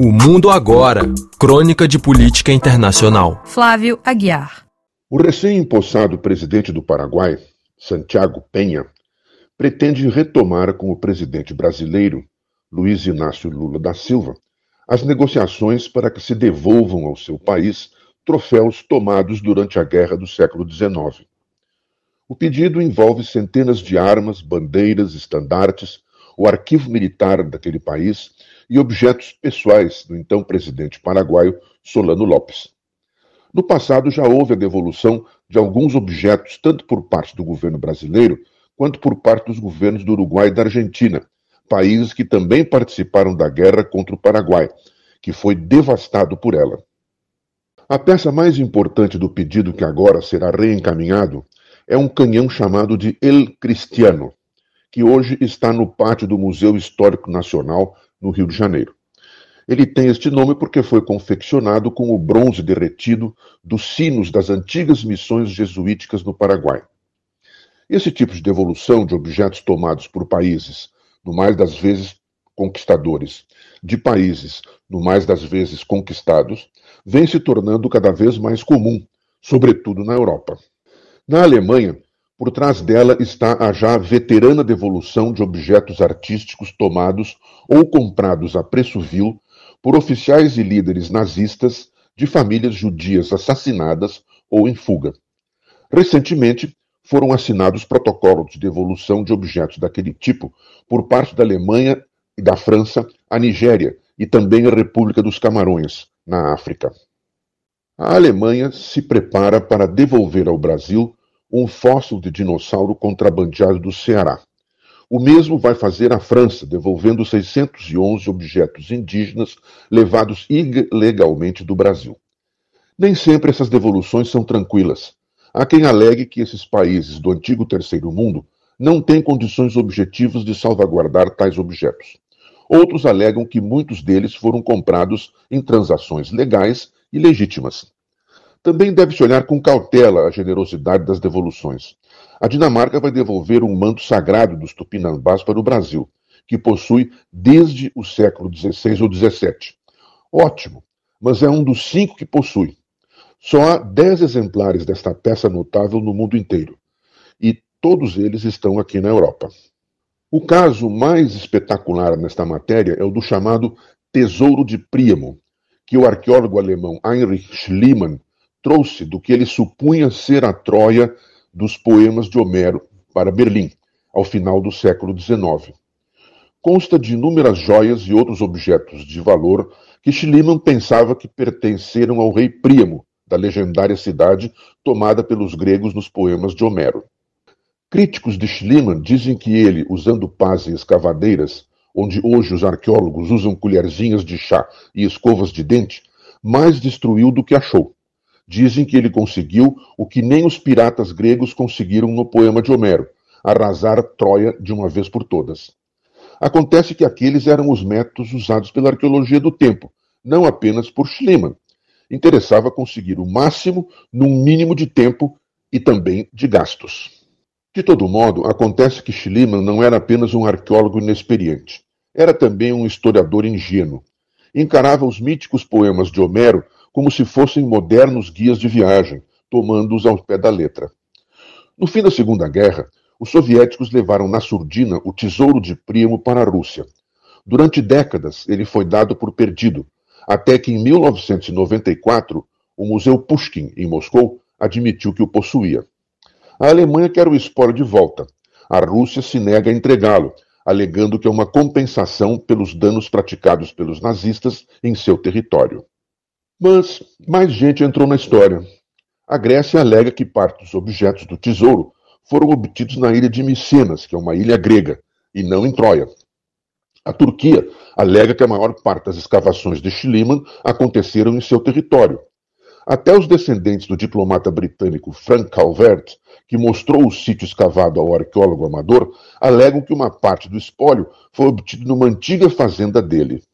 O Mundo Agora Crônica de Política Internacional. Flávio Aguiar. O recém-impossado presidente do Paraguai, Santiago Penha, pretende retomar com o presidente brasileiro, Luiz Inácio Lula da Silva, as negociações para que se devolvam ao seu país troféus tomados durante a guerra do século XIX. O pedido envolve centenas de armas, bandeiras, estandartes, o arquivo militar daquele país e objetos pessoais do então presidente paraguaio Solano Lopes. No passado já houve a devolução de alguns objetos, tanto por parte do governo brasileiro quanto por parte dos governos do Uruguai e da Argentina, países que também participaram da guerra contra o Paraguai, que foi devastado por ela. A peça mais importante do pedido que agora será reencaminhado é um canhão chamado de El Cristiano, que hoje está no pátio do Museu Histórico Nacional, no Rio de Janeiro. Ele tem este nome porque foi confeccionado com o bronze derretido dos sinos das antigas missões jesuíticas no Paraguai. Esse tipo de devolução de objetos tomados por países, no mais das vezes conquistadores, de países, no mais das vezes conquistados, vem se tornando cada vez mais comum, sobretudo na Europa. Na Alemanha, por trás dela está a já veterana devolução de objetos artísticos tomados ou comprados a preço vil por oficiais e líderes nazistas de famílias judias assassinadas ou em fuga. Recentemente, foram assinados protocolos de devolução de objetos daquele tipo por parte da Alemanha e da França à Nigéria e também à República dos Camarões, na África. A Alemanha se prepara para devolver ao Brasil um fóssil de dinossauro contrabandeado do Ceará. O mesmo vai fazer a França, devolvendo 611 objetos indígenas levados ilegalmente do Brasil. Nem sempre essas devoluções são tranquilas. Há quem alegue que esses países do antigo Terceiro Mundo não têm condições objetivas de salvaguardar tais objetos. Outros alegam que muitos deles foram comprados em transações legais e legítimas. Também deve-se olhar com cautela a generosidade das devoluções. A Dinamarca vai devolver um manto sagrado dos tupinambás para o Brasil, que possui desde o século XVI ou XVII. Ótimo, mas é um dos cinco que possui. Só há dez exemplares desta peça notável no mundo inteiro, e todos eles estão aqui na Europa. O caso mais espetacular nesta matéria é o do chamado Tesouro de Príamo, que o arqueólogo alemão Heinrich Schliemann trouxe do que ele supunha ser a Troia dos poemas de Homero para Berlim, ao final do século XIX. Consta de inúmeras joias e outros objetos de valor que Schliemann pensava que pertenceram ao rei Príamo, da legendária cidade tomada pelos gregos nos poemas de Homero. Críticos de Schliemann dizem que ele, usando pás e escavadeiras, onde hoje os arqueólogos usam colherzinhas de chá e escovas de dente, mais destruiu do que achou. Dizem que ele conseguiu o que nem os piratas gregos conseguiram no poema de Homero, arrasar Troia de uma vez por todas. Acontece que aqueles eram os métodos usados pela arqueologia do tempo, não apenas por Schliemann. Interessava conseguir o máximo num mínimo de tempo e também de gastos. De todo modo, acontece que Schliemann não era apenas um arqueólogo inexperiente. Era também um historiador ingênuo. Encarava os míticos poemas de Homero como se fossem modernos guias de viagem, tomando-os ao pé da letra. No fim da Segunda Guerra, os soviéticos levaram na surdina o tesouro de Príamo para a Rússia. Durante décadas, ele foi dado por perdido, até que em 1994, o Museu Pushkin, em Moscou, admitiu que o possuía. A Alemanha quer o espólio de volta. A Rússia se nega a entregá-lo, alegando que é uma compensação pelos danos praticados pelos nazistas em seu território. Mas mais gente entrou na história. A Grécia alega que parte dos objetos do tesouro foram obtidos na ilha de Micenas, que é uma ilha grega, e não em Troia. A Turquia alega que a maior parte das escavações de Schliemann aconteceram em seu território. Até os descendentes do diplomata britânico Frank Calvert, que mostrou o sítio escavado ao arqueólogo amador, alegam que uma parte do espólio foi obtido numa antiga fazenda dele.